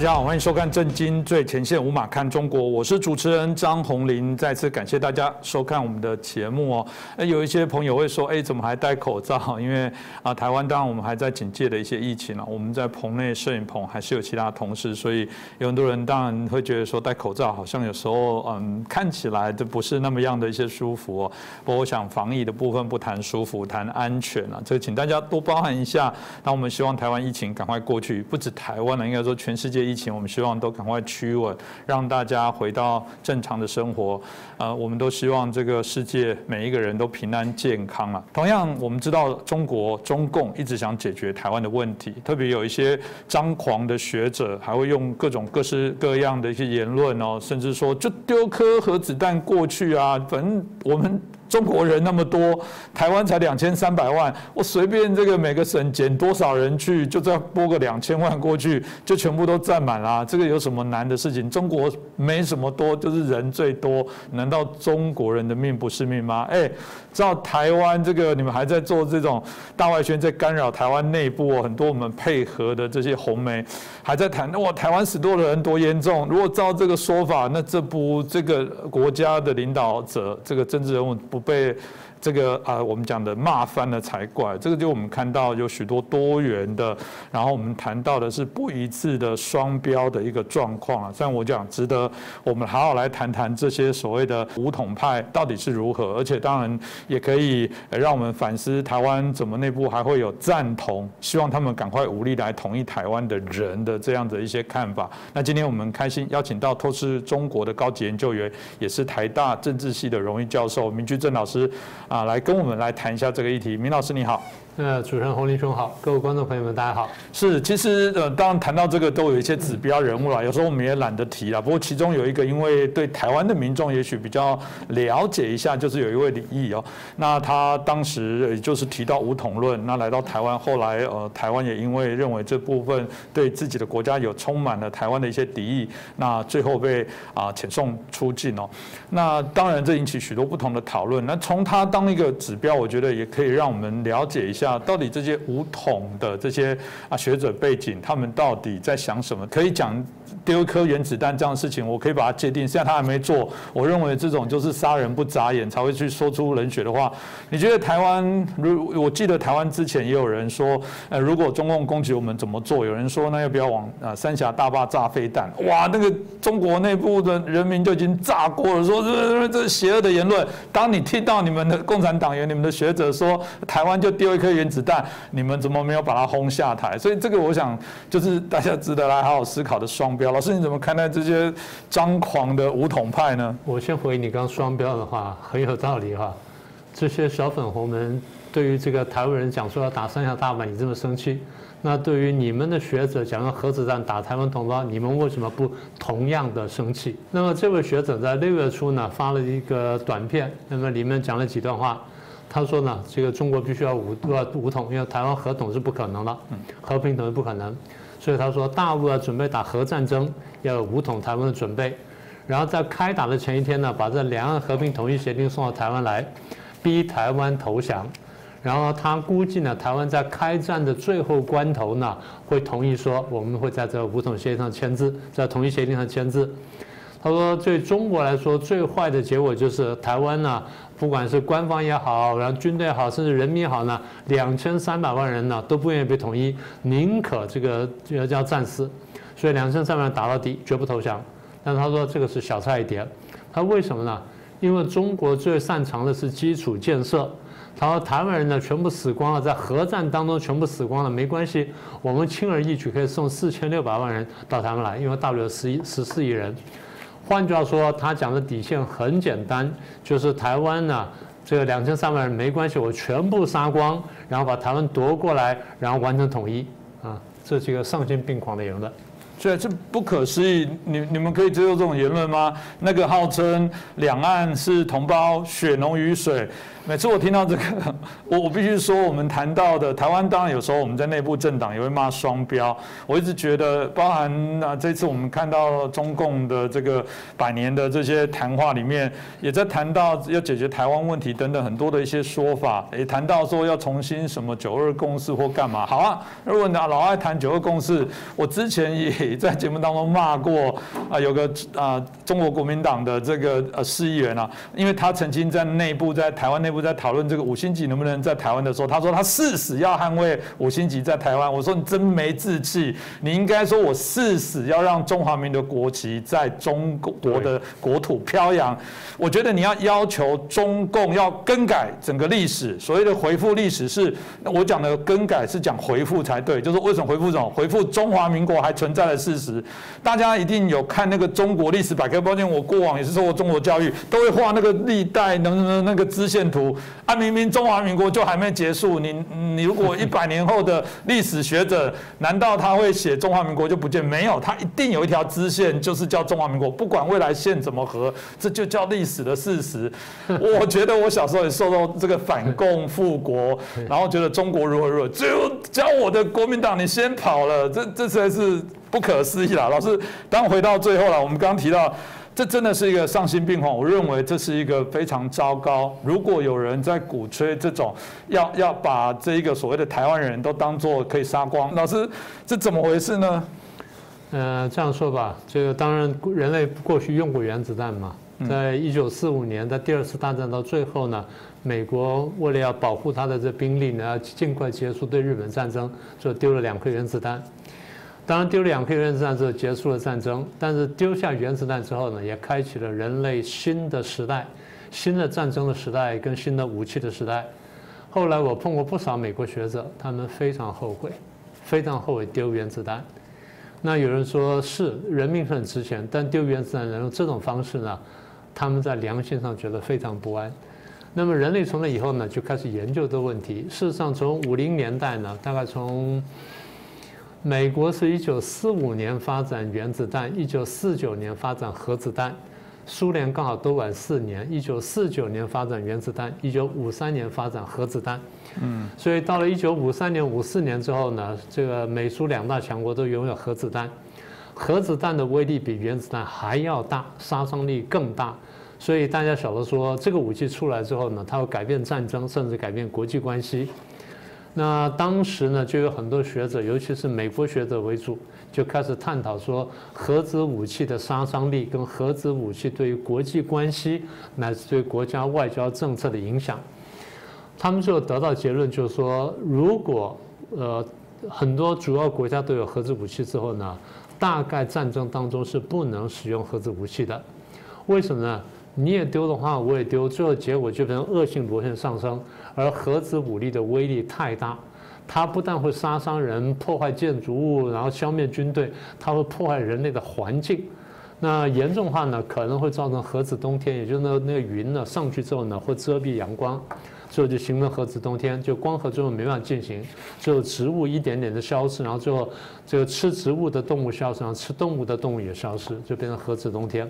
大家好，欢迎收看《震惊最前线》，无马看中国，我是主持人张宏林。再次感谢大家收看我们的节目哦。那有一些朋友会说，哎，怎么还戴口罩？因为啊，台湾当然我们还在警戒的一些疫情啊。我们在棚内摄影棚还是有其他同事，所以有很多人当然会觉得说戴口罩好像有时候嗯看起来就不是那么样的一些舒服哦。不过我想防疫的部分不谈舒服，谈安全啊，这个请大家多包涵一下。那我们希望台湾疫情赶快过去，不止台湾了，应该说全世界。疫情，我们希望都赶快趋稳，让大家回到正常的生活。呃，我们都希望这个世界每一个人都平安健康啊。同样，我们知道中国中共一直想解决台湾的问题，特别有一些张狂的学者，还会用各种各式各样的一些言论哦，甚至说就丢颗核子弹过去啊，反正我们。中国人那么多，台湾才两千三百万，我随便这个每个省减多少人去，就再拨个两千万过去，就全部都占满了。这个有什么难的事情？中国没什么多，就是人最多。难道中国人的命不是命吗？哎，知道台湾这个你们还在做这种大外宣，在干扰台湾内部，很多我们配合的这些红媒还在谈，哇，台湾死多的人多严重。如果照这个说法，那这不这个国家的领导者，这个政治人物不？被这个啊，我们讲的骂翻了才怪。这个就我们看到有许多多元的，然后我们谈到的是不一致的双标的一个状况啊。虽然我讲，值得我们好好来谈谈这些所谓的武统派到底是如何，而且当然也可以让我们反思台湾怎么内部还会有赞同，希望他们赶快武力来统一台湾的人的这样的一些看法。那今天我们开心邀请到透视中国的高级研究员，也是台大政治系的荣誉教授明居正老师。啊，来跟我们来谈一下这个议题，明老师你好。呃，主持人洪林兄好，各位观众朋友们大家好。是，其实呃，当然谈到这个都有一些指标人物了，有时候我们也懒得提了。不过其中有一个，因为对台湾的民众也许比较了解一下，就是有一位李毅哦，那他当时也就是提到武统论，那来到台湾，后来呃，台湾也因为认为这部分对自己的国家有充满了台湾的一些敌意，那最后被啊遣送出境哦。那当然这引起许多不同的讨论。那从他当一个指标，我觉得也可以让我们了解一下。到底这些武统的这些啊学者背景，他们到底在想什么？可以讲丢一颗原子弹这样的事情，我可以把它界定。现在他还没做，我认为这种就是杀人不眨眼才会去说出冷血的话。你觉得台湾？如我记得台湾之前也有人说，呃，如果中共攻击我们怎么做？有人说，那要不要往啊三峡大坝炸飞弹？哇，那个中国内部的人民就已经炸锅了，说这这邪恶的言论。当你听到你们的共产党员、你们的学者说台湾就丢一颗。原子弹，你们怎么没有把它轰下台？所以这个我想就是大家值得来好好思考的双标。老师你怎么看待这些张狂的武统派呢？我先回你刚双标的话，很有道理哈。这些小粉红们对于这个台湾人讲说要打三峡大坝，你这么生气，那对于你们的学者讲用核子弹打台湾同胞，你们为什么不同样的生气？那么这位学者在六月初呢发了一个短片，那么里面讲了几段话。他说呢，这个中国必须要武要武统，因为台湾核统是不可能了，和平统是不可能，所以他说大陆要准备打核战争，要有武统台湾的准备，然后在开打的前一天呢，把这两岸和平统一协定送到台湾来，逼台湾投降，然后他估计呢，台湾在开战的最后关头呢，会同意说我们会在这武统协议上签字，在统一协定上签字。他说，对中国来说，最坏的结果就是台湾呢。不管是官方也好，然后军队也好，甚至人民也好呢，两千三百万人呢都不愿意被统一，宁可这个要叫战死，所以两千三百万打到底，绝不投降。但他说这个是小菜一碟，他为什么呢？因为中国最擅长的是基础建设。他说台湾人呢全部死光了，在核战当中全部死光了，没关系，我们轻而易举可以送四千六百万人到台湾来，因为大陆有十一十四亿人。换句话说，他讲的底线很简单，就是台湾呢，这个两千三百人没关系，我全部杀光，然后把台湾夺过来，然后完成统一，啊，这是一个丧心病狂的言论。所以这不可思议，你你们可以接受这种言论吗？那个号称两岸是同胞，血浓于水。每次我听到这个，我我必须说，我们谈到的台湾，当然有时候我们在内部政党也会骂双标。我一直觉得，包含啊，这次我们看到中共的这个百年的这些谈话里面，也在谈到要解决台湾问题等等很多的一些说法，也谈到说要重新什么九二共识或干嘛。好啊，如果你老爱谈九二共识，我之前也在节目当中骂过啊，有个啊中国国民党的这个呃市议员啊，因为他曾经在内部在台湾内部在讨论这个五星级能不能在台湾的时候，他说他誓死要捍卫五星级在台湾。我说你真没志气，你应该说我誓死要让中华民国国旗在中国的国土飘扬。我觉得你要要求中共要更改整个历史，所谓的回复历史是，我讲的更改是讲回复才对，就是为什么回复什么？回复中华民国还存在的事实。大家一定有看那个中国历史百科，抱歉，我过往也是受过中国教育，都会画那个历代能能那个支线图。啊，明明中华民国就还没结束，你你如果一百年后的历史学者，难道他会写中华民国就不见？没有，他一定有一条支线，就是叫中华民国，不管未来线怎么合，这就叫历史的事实。我觉得我小时候也受到这个反共复国，然后觉得中国如何如何，只有教我的国民党你先跑了，这这才是不可思议啦。老师，当回到最后了，我们刚刚提到。这真的是一个丧心病狂，我认为这是一个非常糟糕。如果有人在鼓吹这种要要把这一个所谓的台湾人都当做可以杀光，老师这怎么回事呢？呃，这样说吧，这个当然人类过去用过原子弹嘛，在一九四五年在第二次大战到最后呢，美国为了要保护他的这兵力呢，要尽快结束对日本战争，就丢了两颗原子弹。当然丢两颗原子弹之后结束了战争，但是丢下原子弹之后呢，也开启了人类新的时代，新的战争的时代跟新的武器的时代。后来我碰过不少美国学者，他们非常后悔，非常后悔丢原子弹。那有人说是人命是很值钱，但丢原子弹用这种方式呢，他们在良心上觉得非常不安。那么人类从那以后呢，就开始研究这个问题。事实上，从五零年代呢，大概从美国是一九四五年发展原子弹，一九四九年发展核子弹，苏联刚好都晚四年，一九四九年发展原子弹，一九五三年发展核子弹。嗯，所以到了一九五三年、五四年之后呢，这个美苏两大强国都拥有核子弹，核子弹的威力比原子弹还要大，杀伤力更大。所以大家晓得说，这个武器出来之后呢，它会改变战争，甚至改变国际关系。那当时呢，就有很多学者，尤其是美国学者为主，就开始探讨说核子武器的杀伤力跟核子武器对于国际关系乃至对国家外交政策的影响。他们就得到结论，就是说，如果呃很多主要国家都有核子武器之后呢，大概战争当中是不能使用核子武器的。为什么呢？你也丢的话，我也丢，最后结果就变成恶性螺旋上升。而核子武力的威力太大，它不但会杀伤人、破坏建筑物，然后消灭军队，它会破坏人类的环境。那严重话呢，可能会造成核子冬天，也就是那那个云呢上去之后呢，会遮蔽阳光，最后就形成核子冬天，就光合作用没办法进行，最后植物一点点的消失，然后最后这个吃植物的动物消失，然后吃动物的动物也消失，就变成核子冬天。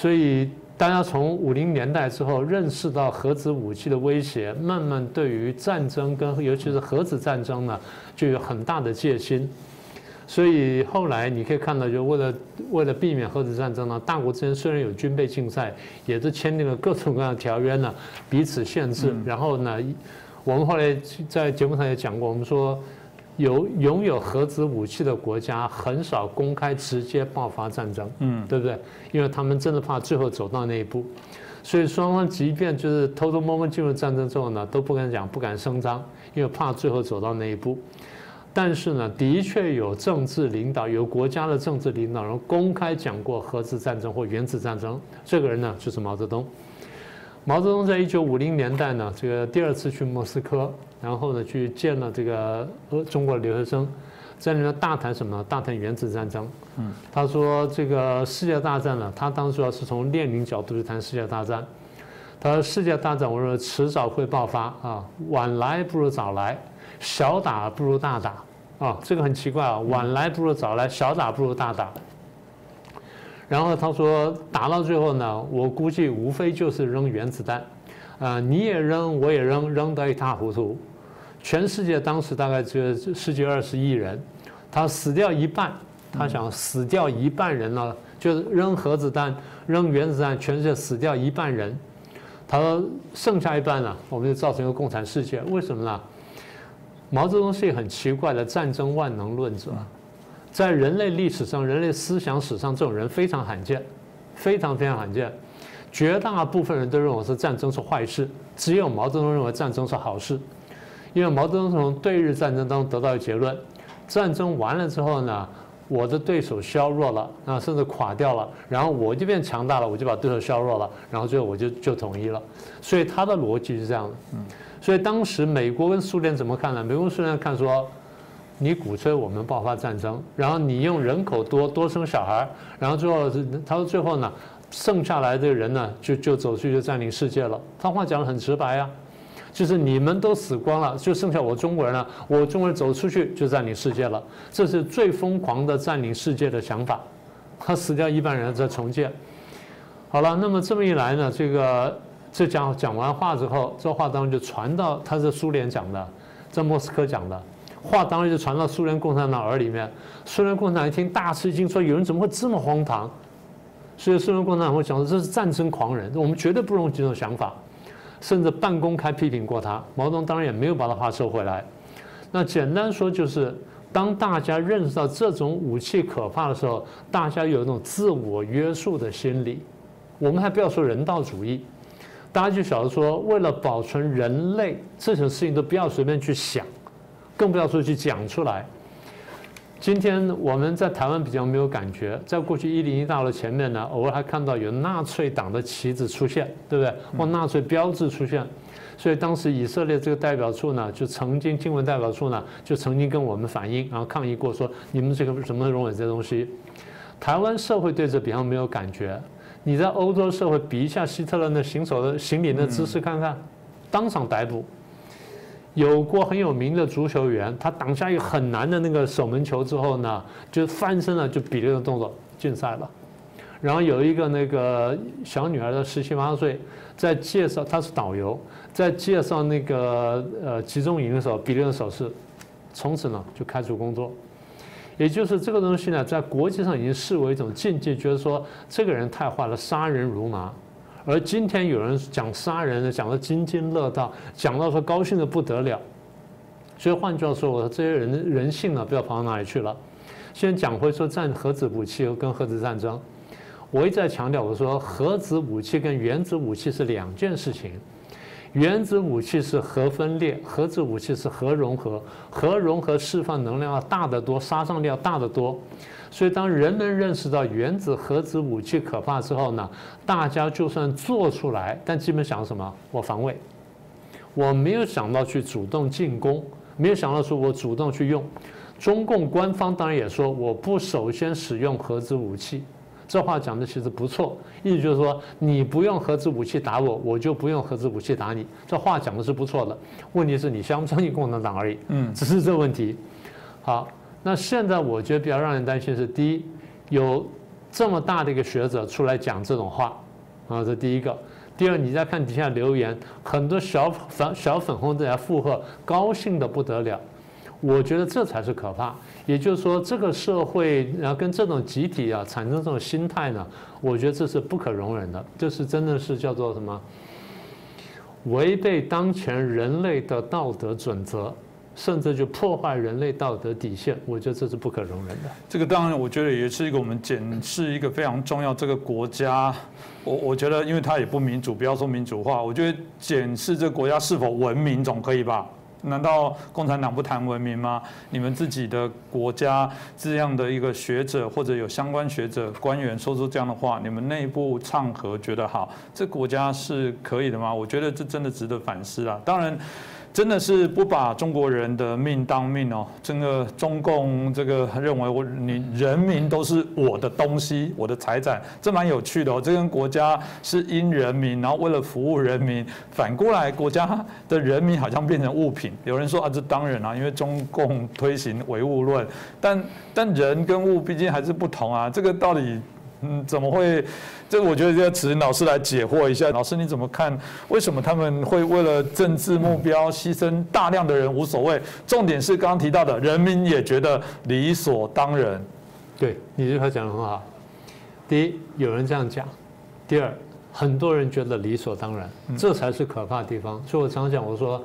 所以。大家从五零年代之后认识到核子武器的威胁，慢慢对于战争跟尤其是核子战争呢，就有很大的戒心。所以后来你可以看到，就为了为了避免核子战争呢，大国之间虽然有军备竞赛，也是签订了各种各样的条约呢，彼此限制。然后呢，我们后来在节目上也讲过，我们说。有拥有核子武器的国家很少公开直接爆发战争，嗯，对不对？因为他们真的怕最后走到那一步，所以双方即便就是偷偷摸摸进入战争之后呢，都不敢讲，不敢声张，因为怕最后走到那一步。但是呢，的确有政治领导，有国家的政治领导人公开讲过核子战争或原子战争。这个人呢，就是毛泽东。毛泽东在一九五零年代呢，这个第二次去莫斯科。然后呢，去见了这个呃中国留学生，在里面大谈什么？大谈原子战争。嗯，他说这个世界大战呢，他当时要是从列宁角度去谈世界大战。他说世界大战，我说迟早会爆发啊，晚来不如早来，小打不如大打啊，这个很奇怪啊，晚来不如早来，小打不如大打。然后他说打到最后呢，我估计无非就是扔原子弹，啊，你也扔，我也扔，扔得一塌糊涂。全世界当时大概只有十几二十亿人，他死掉一半，他想死掉一半人了，就是扔核子弹、扔原子弹，全世界死掉一半人。他说剩下一半呢，我们就造成一个共产世界。为什么呢？毛泽东是一个很奇怪的战争万能论者，在人类历史上、人类思想史上，这种人非常罕见，非常非常罕见。绝大部分人都认为是战争是坏事，只有毛泽东认为战争是好事。因为毛泽东从对日战争当中得到的结论：战争完了之后呢，我的对手削弱了，啊，甚至垮掉了，然后我就变强大了，我就把对手削弱了，然后最后我就就统一了。所以他的逻辑是这样的。所以当时美国跟苏联怎么看呢？美国、苏联看说，你鼓吹我们爆发战争，然后你用人口多多生小孩，然后最后他说最后呢，剩下来的人呢就就走出去就占领世界了。他话讲的很直白呀。就是你们都死光了，就剩下我中国人了。我中国人走出去就占领世界了，这是最疯狂的占领世界的想法。他死掉一半人再重建。好了，那么这么一来呢，这个这讲讲完话之后，这话当然就传到他是苏联讲的，在莫斯科讲的话，当然就传到苏联共产党耳里面。苏联共产党一听大吃一惊，说有人怎么会这么荒唐？所以苏联共产党会讲说这是战争狂人，我们绝对不容这种想法。甚至半公开批评过他，毛泽东当然也没有把他话收回来。那简单说就是，当大家认识到这种武器可怕的时候，大家有一种自我约束的心理。我们还不要说人道主义，大家就晓得说，为了保存人类，这种事情都不要随便去想，更不要说去讲出来。今天我们在台湾比较没有感觉，在过去一零一大楼前面呢，偶尔还看到有纳粹党的旗子出现，对不对？或纳粹标志出现，所以当时以色列这个代表处呢，就曾经经文代表处呢，就曾经跟我们反映，然后抗议过，说你们这个怎么容忍这东西？台湾社会对这比较没有感觉，你在欧洲社会比一下希特勒那行走的行礼的姿势看看，当场逮捕。有过很有名的足球员，他挡下一个很难的那个守门球之后呢，就翻身了，就比这个动作禁赛了。然后有一个那个小女儿的十七八岁，在介绍她是导游，在介绍那个呃集中营的时候比这个手势，从此呢就开除工作。也就是这个东西呢，在国际上已经视为一种禁忌，觉得说这个人太坏了，杀人如麻。而今天有人讲杀人呢，讲得津津乐道，讲到说高兴的不得了。所以换句话说，我说这些人人性呢，不知道跑到哪里去了。先讲回说战核子武器跟核子战争，我一再强调，我说核子武器跟原子武器是两件事情。原子武器是核分裂，核子武器是核融合。核融合释放能量要大得多，杀伤力要大得多。所以，当人们认识到原子核子武器可怕之后呢，大家就算做出来，但基本想什么？我防卫，我没有想到去主动进攻，没有想到说我主动去用。中共官方当然也说，我不首先使用核子武器。这话讲的其实不错，意思就是说，你不用核子武器打我，我就不用核子武器打你。这话讲的是不错的，问题是你相不相信共产党而已。嗯，只是这问题。好。那现在我觉得比较让人担心是，第一，有这么大的一个学者出来讲这种话，啊，这第一个；第二，你再看底下留言，很多小粉小粉红在附和，高兴的不得了。我觉得这才是可怕。也就是说，这个社会然后跟这种集体啊产生这种心态呢，我觉得这是不可容忍的，这是真的是叫做什么？违背当前人类的道德准则。甚至就破坏人类道德底线，我觉得这是不可容忍的。这个当然，我觉得也是一个我们检视一个非常重要。这个国家，我我觉得，因为它也不民主，不要说民主化，我觉得检视这个国家是否文明总可以吧？难道共产党不谈文明吗？你们自己的国家这样的一个学者或者有相关学者官员说出这样的话，你们内部唱和觉得好，这国家是可以的吗？我觉得这真的值得反思啊。当然。真的是不把中国人的命当命哦！整个中共这个认为我你人民都是我的东西，我的财产，这蛮有趣的哦。这跟国家是因人民，然后为了服务人民，反过来国家的人民好像变成物品。有人说啊，这当然啊，因为中共推行唯物论，但但人跟物毕竟还是不同啊。这个到底？嗯，怎么会？这个我觉得要请老师来解惑一下。老师你怎么看？为什么他们会为了政治目标牺牲大量的人无所谓？重点是刚刚提到的，人民也觉得理所当然。对，你这话讲的很好。第一，有人这样讲；第二，很多人觉得理所当然，这才是可怕的地方。所以我常讲，我说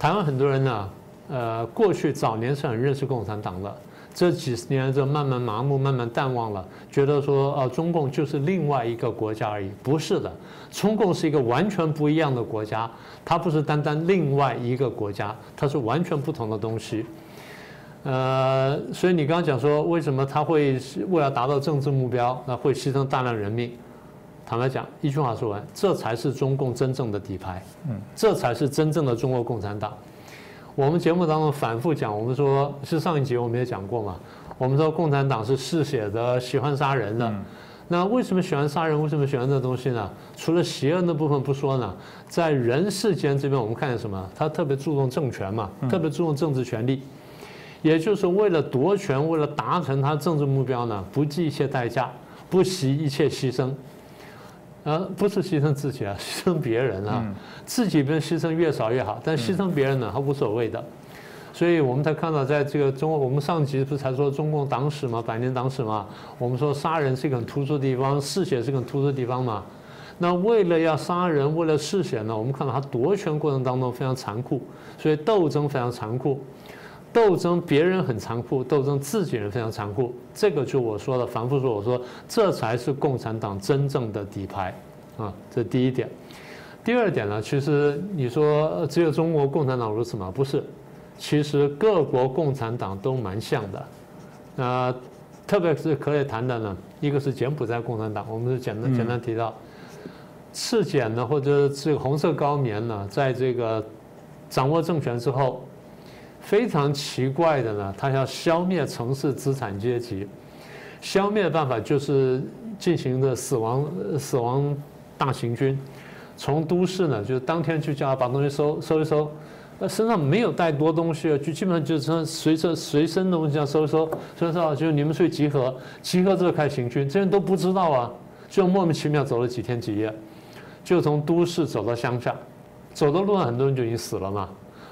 台湾很多人呢，呃，过去早年是很认识共产党的。这几十年就慢慢麻木、慢慢淡忘了，觉得说呃中共就是另外一个国家而已。不是的，中共是一个完全不一样的国家，它不是单单另外一个国家，它是完全不同的东西。呃，所以你刚刚讲说，为什么他会为了达到政治目标，那会牺牲大量人命？坦白讲，一句话说完，这才是中共真正的底牌，嗯，这才是真正的中国共产党。我们节目当中反复讲，我们说是上一集我们也讲过嘛，我们说共产党是嗜血的，喜欢杀人的。那为什么喜欢杀人？为什么喜欢这东西呢？除了邪恶的部分不说呢，在人世间这边，我们看见什么？他特别注重政权嘛，特别注重政治权利，也就是为了夺权，为了达成他政治目标呢，不计一切代价，不惜一切牺牲。呃，不是牺牲自己啊，牺牲别人啊，自己不牺牲越少越好，但牺牲别人呢，他无所谓的。所以我们才看到，在这个中国，我们上集不是才说中共党史嘛，百年党史嘛，我们说杀人是一个很突出的地方，嗜血是个很突出的地方嘛。那为了要杀人，为了嗜血呢，我们看到他夺权过程当中非常残酷，所以斗争非常残酷。斗争别人很残酷，斗争自己人非常残酷。这个就我说的，反复说，我说这才是共产党真正的底牌啊，这第一点。第二点呢，其实你说只有中国共产党如此吗？不是，其实各国共产党都蛮像的。那特别是可以谈的呢，一个是柬埔寨共产党，我们是简单简单提到，赤柬呢，或者这个红色高棉呢，在这个掌握政权之后。非常奇怪的呢，他要消灭城市资产阶级，消灭的办法就是进行的死亡死亡大行军，从都市呢，就是当天去叫把东西收收一收，那身上没有带多东西就基本上就是随身随身的东西要收一收，收一收就你们去集合，集合之后开行军，这些人都不知道啊，就莫名其妙走了几天几夜，就从都市走到乡下，走的路上很多人就已经死了嘛。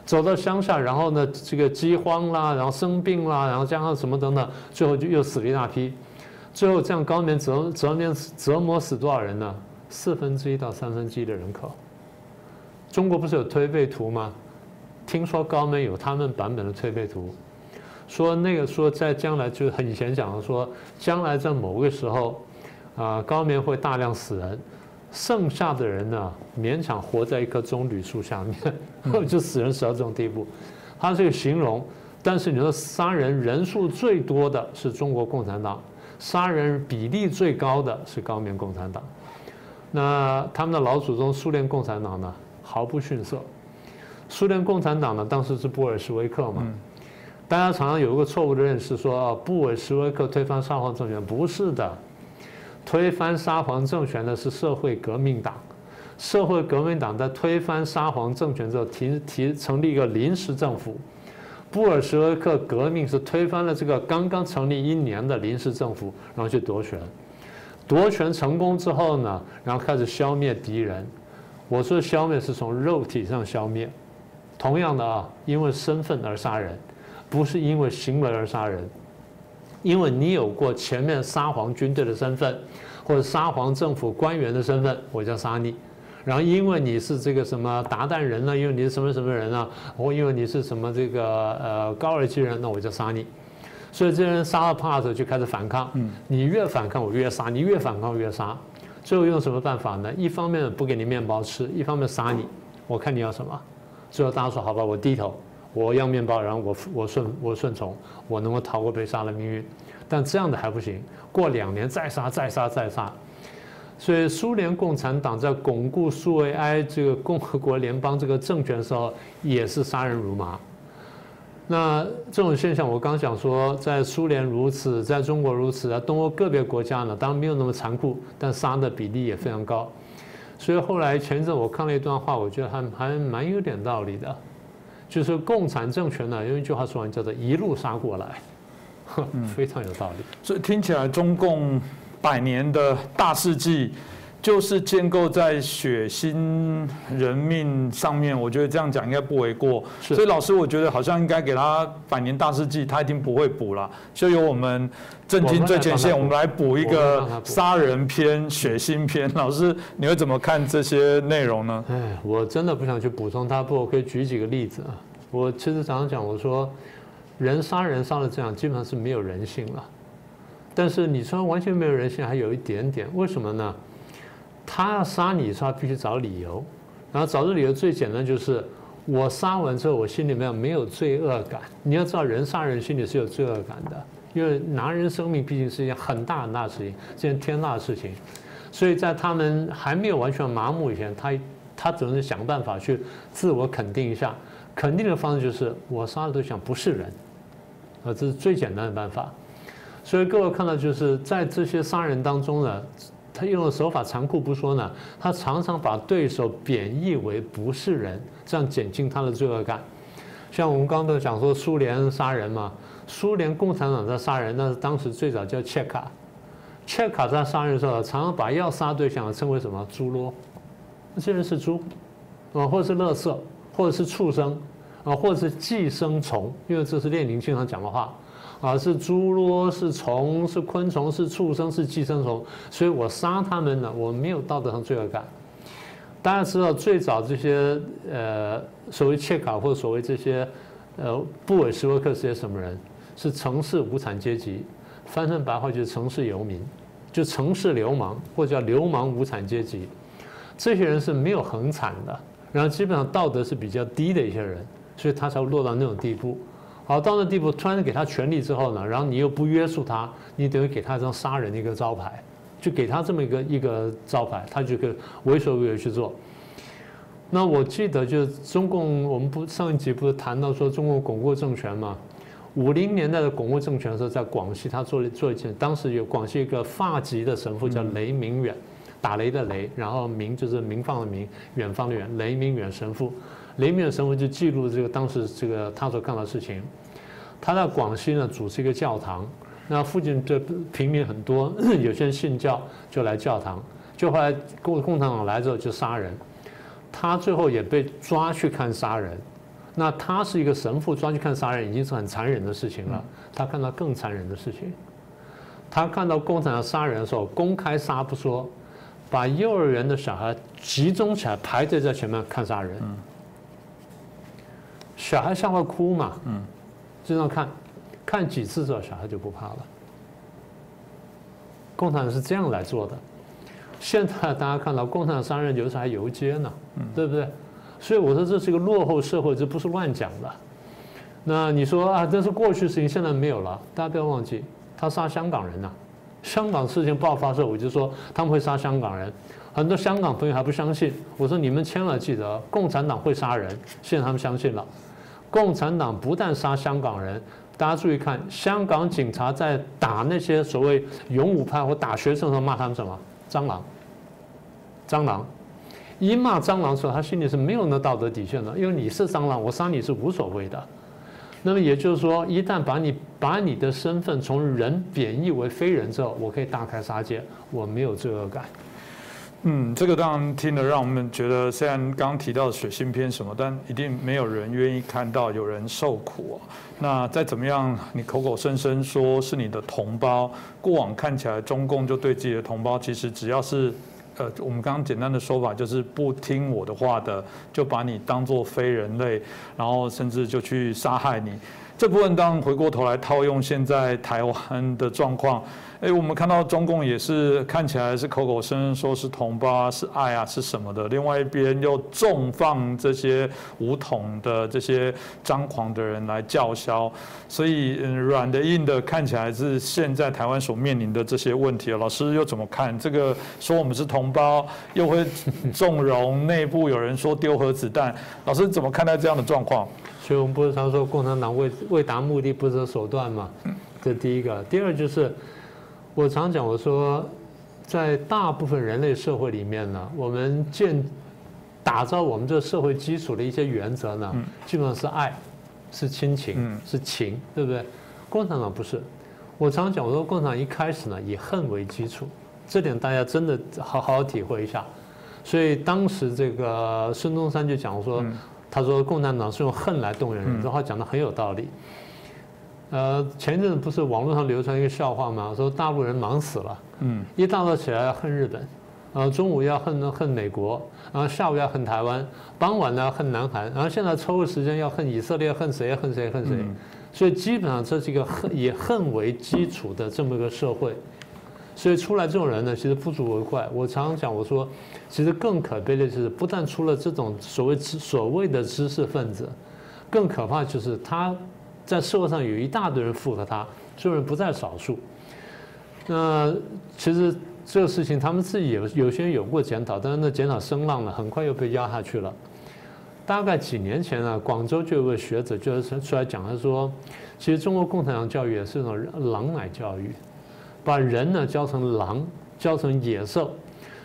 走到乡下，然后呢，这个饥荒啦，然后生病啦，然后加上什么等等，最后就又死了一大批。最后这样高棉折折磨折磨死多少人呢？四分之一到三分之一的人口。中国不是有推背图吗？听说高棉有他们版本的推背图，说那个说在将来就是很以前讲的说，将来在某个时候，啊，高棉会大量死人。剩下的人呢，勉强活在一棵棕榈树下面，就死人死到这种地步。他这个形容，但是你说杀人人数最多的是中国共产党，杀人比例最高的是高棉共产党。那他们的老祖宗苏联共产党呢，毫不逊色。苏联共产党呢，当时是布尔什维克嘛。大家常常有一个错误的认识，说布尔什维克推翻沙皇政权，不是的。推翻沙皇政权的是社会革命党，社会革命党在推翻沙皇政权之后提提成立一个临时政府，布尔什维克革命是推翻了这个刚刚成立一年的临时政府，然后去夺权，夺权成功之后呢，然后开始消灭敌人。我说消灭是从肉体上消灭，同样的啊，因为身份而杀人，不是因为行为而杀人。因为你有过前面沙皇军队的身份，或者沙皇政府官员的身份，我就杀你。然后因为你是这个什么鞑靼人呢？因为你是什么什么人呢？或因为你是什么这个呃高尔基人，那我就杀你。所以这些人杀了怕的就开始反抗。你越反抗我越杀，你越反抗我越杀。最后用什么办法呢？一方面不给你面包吃，一方面杀你。我看你要什么。最后大家说好吧，我低头。我要面包，然后我我顺我顺从，我能够逃过被杀的命运，但这样的还不行。过两年再杀再杀再杀，所以苏联共产党在巩固苏维埃这个共和国联邦这个政权的时候，也是杀人如麻。那这种现象，我刚想说，在苏联如此，在中国如此，在东欧个别国家呢，当然没有那么残酷，但杀的比例也非常高。所以后来前阵我看了一段话，我觉得还还蛮有点道理的。就是共产政权呢，用一句话说完，叫做一路杀过来，非常有道理。所以听起来，中共百年的大事记，就是建构在血腥人命上面。我觉得这样讲应该不为过。所以老师，我觉得好像应该给他百年大事记，他一定不会补了。就由我们震惊最前线，我们来补一个杀人篇、血腥篇。老师，你会怎么看这些内容呢？哎，我真的不想去补充他，不，我可以举几个例子啊。我其实常常讲，我说人杀人杀了这样，基本上是没有人性了。但是你说完全没有人性，还有一点点，为什么呢？他要杀你，他必须找理由，然后找的理由最简单就是我杀完之后，我心里面没有罪恶感。你要知道，人杀人心里是有罪恶感的，因为拿人生命毕竟是一件很大很大的事情，是件天大的事情。所以在他们还没有完全麻木以前，他他总是想办法去自我肯定一下。肯定的方式就是我杀的对象不是人，啊，这是最简单的办法。所以各位看到，就是在这些杀人当中呢。他用的手法残酷不说呢，他常常把对手贬义为不是人，这样减轻他的罪恶感。像我们刚刚讲说苏联杀人嘛，苏联共产党在杀人，那是当时最早叫切卡，切卡在杀人的时候，常常把要杀对象称为什么猪猡，这些人是猪，啊，或者是垃圾，或者是畜生，啊，或者是寄生虫，因为这是列宁经常讲的话。啊，是猪猡，是虫，是昆虫，是畜生，是寄生虫，所以我杀他们呢，我没有道德上罪恶感。大家知道，最早这些呃所谓切卡或所谓这些呃布尔什维克是些什么人？是城市无产阶级，翻成白话就是城市游民，就城市流氓或者叫流氓无产阶级。这些人是没有恒产的，然后基本上道德是比较低的一些人，所以他才会落到那种地步。好，到那地步，突然给他权力之后呢，然后你又不约束他，你等于给他一张杀人的一个招牌，就给他这么一个一个招牌，他就可以为所欲为去做。那我记得就是中共，我们不上一集不是谈到说中共巩固政权嘛？五零年代的巩固政权的时候，在广西他做了做一件，当时有广西一个发籍的神父叫雷明远，打雷的雷，然后明就是明放的明，远方的远，雷明远神父。雷明远神父就记录这个当时这个他所干的事情。他在广西呢主持一个教堂，那附近的平民很多，有些人信教就来教堂，就后来共共产党来之后就杀人，他最后也被抓去看杀人。那他是一个神父，抓去看杀人已经是很残忍的事情了。他看到更残忍的事情，他看到共产党杀人的时候，公开杀不说，把幼儿园的小孩集中起来排队在前面看杀人。小孩吓会哭嘛？嗯，经常看，看几次之后，小孩就不怕了。共产党是这样来做的。现在大家看到，共产党杀人有时候还游街呢，对不对？所以我说这是一个落后社会，这不是乱讲的。那你说啊，这是过去事情，现在没有了。大家不要忘记，他杀香港人呐。香港事情爆发的时候，我就说他们会杀香港人。很多香港朋友还不相信，我说你们千万记得，共产党会杀人。现在他们相信了。共产党不但杀香港人，大家注意看，香港警察在打那些所谓勇武派或打学生的时候骂他们什么？蟑螂，蟑螂，一骂蟑螂的时候，他心里是没有那道德底线的，因为你是蟑螂，我杀你是无所谓的。那么也就是说，一旦把你把你的身份从人贬义为非人之后，我可以大开杀戒，我没有罪恶感。嗯，这个当然听了，让我们觉得虽然刚刚提到血腥片什么，但一定没有人愿意看到有人受苦。那再怎么样，你口口声声说是你的同胞，过往看起来中共就对自己的同胞，其实只要是，呃，我们刚刚简单的说法就是不听我的话的，就把你当做非人类，然后甚至就去杀害你。这部分当回过头来套用现在台湾的状况。哎，我们看到中共也是看起来是口口声声说是同胞啊，是爱啊，是什么的？另外一边又重放这些武统的这些张狂的人来叫嚣，所以软的硬的看起来是现在台湾所面临的这些问题。老师又怎么看这个？说我们是同胞，又会纵容内部有人说丢核子弹，老师怎么看待这样的状况？所以我们不是常说共产党为为达目的不择手段嘛？这第一个，第二就是。我常讲，我说，在大部分人类社会里面呢，我们建打造我们这个社会基础的一些原则呢，基本上是爱，是亲情，是情，对不对？共产党不是。我常讲，我说共产党一开始呢以恨为基础，这点大家真的好好体会一下。所以当时这个孙中山就讲说，他说共产党是用恨来动员人，这话讲的很有道理。呃，前一阵子不是网络上流传一个笑话吗？说大陆人忙死了，嗯，一大早起来要恨日本，然后中午要恨恨美国，然后下午要恨台湾，傍晚呢恨南韩，然后现在抽个时间要恨以色列，恨谁？恨谁？恨谁？所以基本上这是一个恨以恨为基础的这么一个社会。所以出来这种人呢，其实不足为怪。我常常讲，我说，其实更可悲的就是，不但出了这种所谓知所谓的知识分子，更可怕就是他在社会上有一大堆人附和他，这种人不在少数。那其实这个事情，他们自己有有些人有过检讨，但是那检讨声浪呢，很快又被压下去了。大概几年前呢，广州就有个学者就是出来讲，他说，其实中国共产党教育也是一种狼奶教育。把人呢教成狼，教成野兽，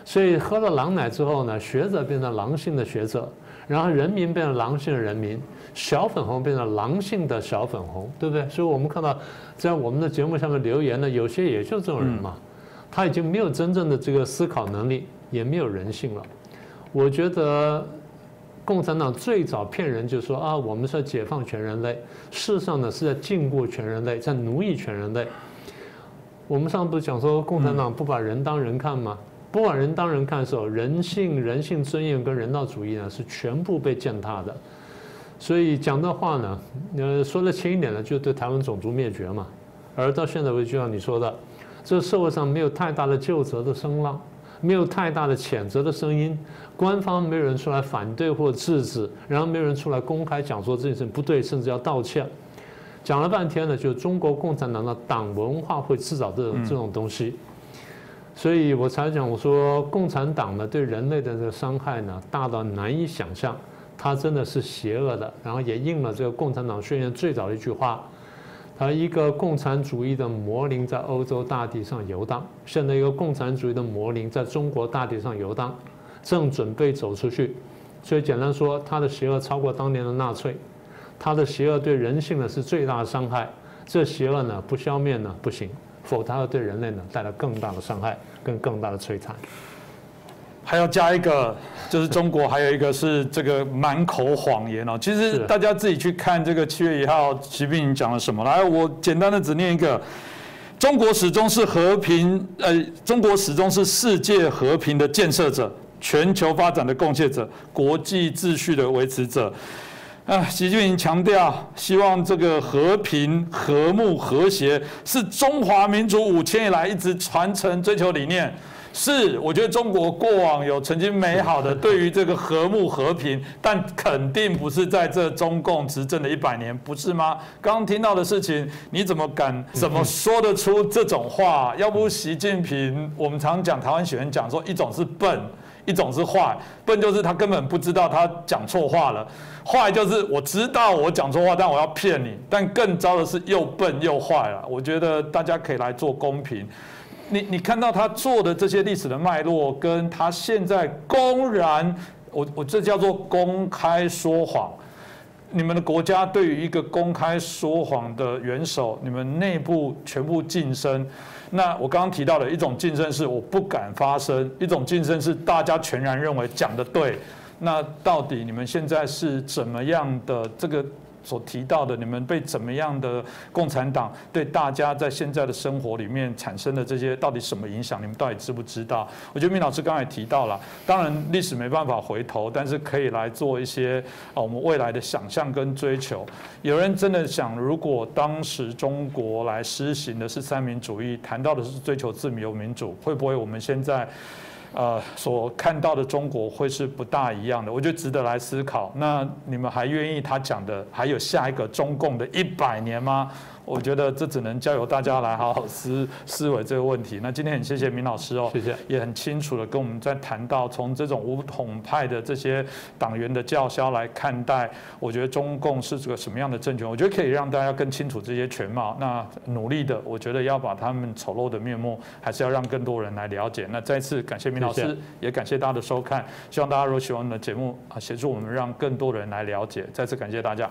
所以喝了狼奶之后呢，学者变成狼性的学者，然后人民变成狼性的人民，小粉红变成狼性的小粉红，对不对？所以我们看到在我们的节目下面留言呢，有些也就这种人嘛，他已经没有真正的这个思考能力，也没有人性了。我觉得共产党最早骗人就说啊，我们是要解放全人类，事实上呢是在禁锢全人类，在奴役全人类。我们上次不是讲说共产党不把人当人看吗？不把人当人看的时候，人性、人性尊严跟人道主义呢是全部被践踏的。所以讲的话呢，呃，说的轻一点呢，就对台湾种族灭绝嘛。而到现在为止，就像你说的，这社会上没有太大的救责的声浪，没有太大的谴责的声音，官方没有人出来反对或制止，然后没有人出来公开讲说这件事不对，甚至要道歉。讲了半天呢，就是中国共产党的党文化会制造这种这种东西，所以我才讲我说共产党呢对人类的这个伤害呢大到难以想象，它真的是邪恶的，然后也应了这个共产党宣言最早的一句话，它一个共产主义的魔灵在欧洲大地上游荡，现在一个共产主义的魔灵在中国大地上游荡，正准备走出去，所以简单说，它的邪恶超过当年的纳粹。他的邪恶对人性呢是最大的伤害，这邪恶呢不消灭呢不行，否则会对人类呢带来更大的伤害跟更大的摧残。还要加一个，就是中国还有一个是这个满口谎言哦。其实大家自己去看这个七月一号习近平讲了什么。来，我简单的只念一个：中国始终是和平，呃，中国始终是世界和平的建设者，全球发展的贡献者，国际秩序的维持者。啊，习近平强调，希望这个和平、和睦、和谐是中华民族五千以来一直传承、追求理念。是，我觉得中国过往有曾经美好的对于这个和睦和平，但肯定不是在这中共执政的一百年，不是吗？刚刚听到的事情，你怎么敢、怎么说得出这种话？要不习近平，我们常讲台湾学员讲说，一种是笨。一种是坏，笨就是他根本不知道他讲错话了；坏就是我知道我讲错话，但我要骗你。但更糟的是又笨又坏了。我觉得大家可以来做公平。你你看到他做的这些历史的脉络，跟他现在公然，我我这叫做公开说谎。你们的国家对于一个公开说谎的元首，你们内部全部晋升。那我刚刚提到的一种竞争是我不敢发声，一种竞争是大家全然认为讲的对。那到底你们现在是怎么样的这个？所提到的，你们被怎么样的共产党对大家在现在的生活里面产生的这些到底什么影响？你们到底知不知道？我觉得明老师刚才提到了，当然历史没办法回头，但是可以来做一些啊我们未来的想象跟追求。有人真的想，如果当时中国来施行的是三民主义，谈到的是追求自由民主，会不会我们现在？呃，所看到的中国会是不大一样的，我觉得值得来思考。那你们还愿意他讲的还有下一个中共的一百年吗？我觉得这只能交由大家来好好思思维这个问题。那今天很谢谢明老师哦，谢谢，也很清楚的跟我们在谈到从这种武统派的这些党员的叫嚣来看待，我觉得中共是这个什么样的政权？我觉得可以让大家更清楚这些全貌。那努力的，我觉得要把他们丑陋的面目，还是要让更多人来了解。那再次感谢明老师，也感谢大家的收看。希望大家如果喜欢我们的节目啊，协助我们让更多人来了解。再次感谢大家。